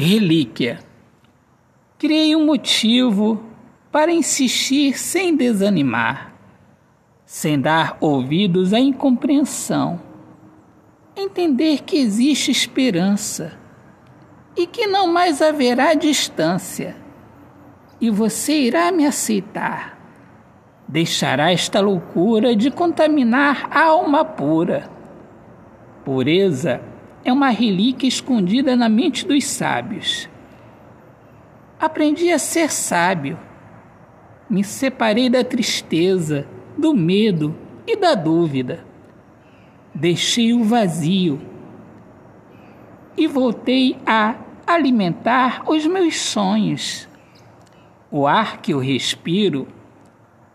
Relíquia. Criei um motivo para insistir sem desanimar, sem dar ouvidos à incompreensão. Entender que existe esperança e que não mais haverá distância, e você irá me aceitar. Deixará esta loucura de contaminar a alma pura. Pureza é uma relíquia escondida na mente dos sábios. Aprendi a ser sábio. Me separei da tristeza, do medo e da dúvida. Deixei o vazio e voltei a alimentar os meus sonhos. O ar que eu respiro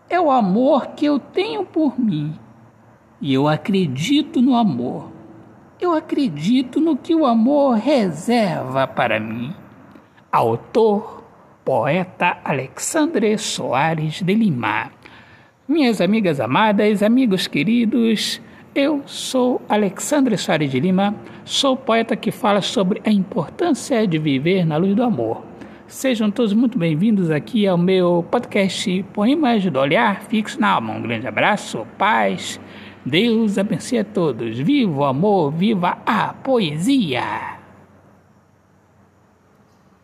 é o amor que eu tenho por mim. E eu acredito no amor. Eu acredito no que o amor reserva para mim. Autor, poeta Alexandre Soares de Lima. Minhas amigas amadas, amigos queridos, eu sou Alexandre Soares de Lima, sou poeta que fala sobre a importância de viver na luz do amor. Sejam todos muito bem-vindos aqui ao meu podcast Poemas do Olhar Fixo na Alma. Um grande abraço, paz Deus abençoe a todos. Viva o amor, viva a poesia!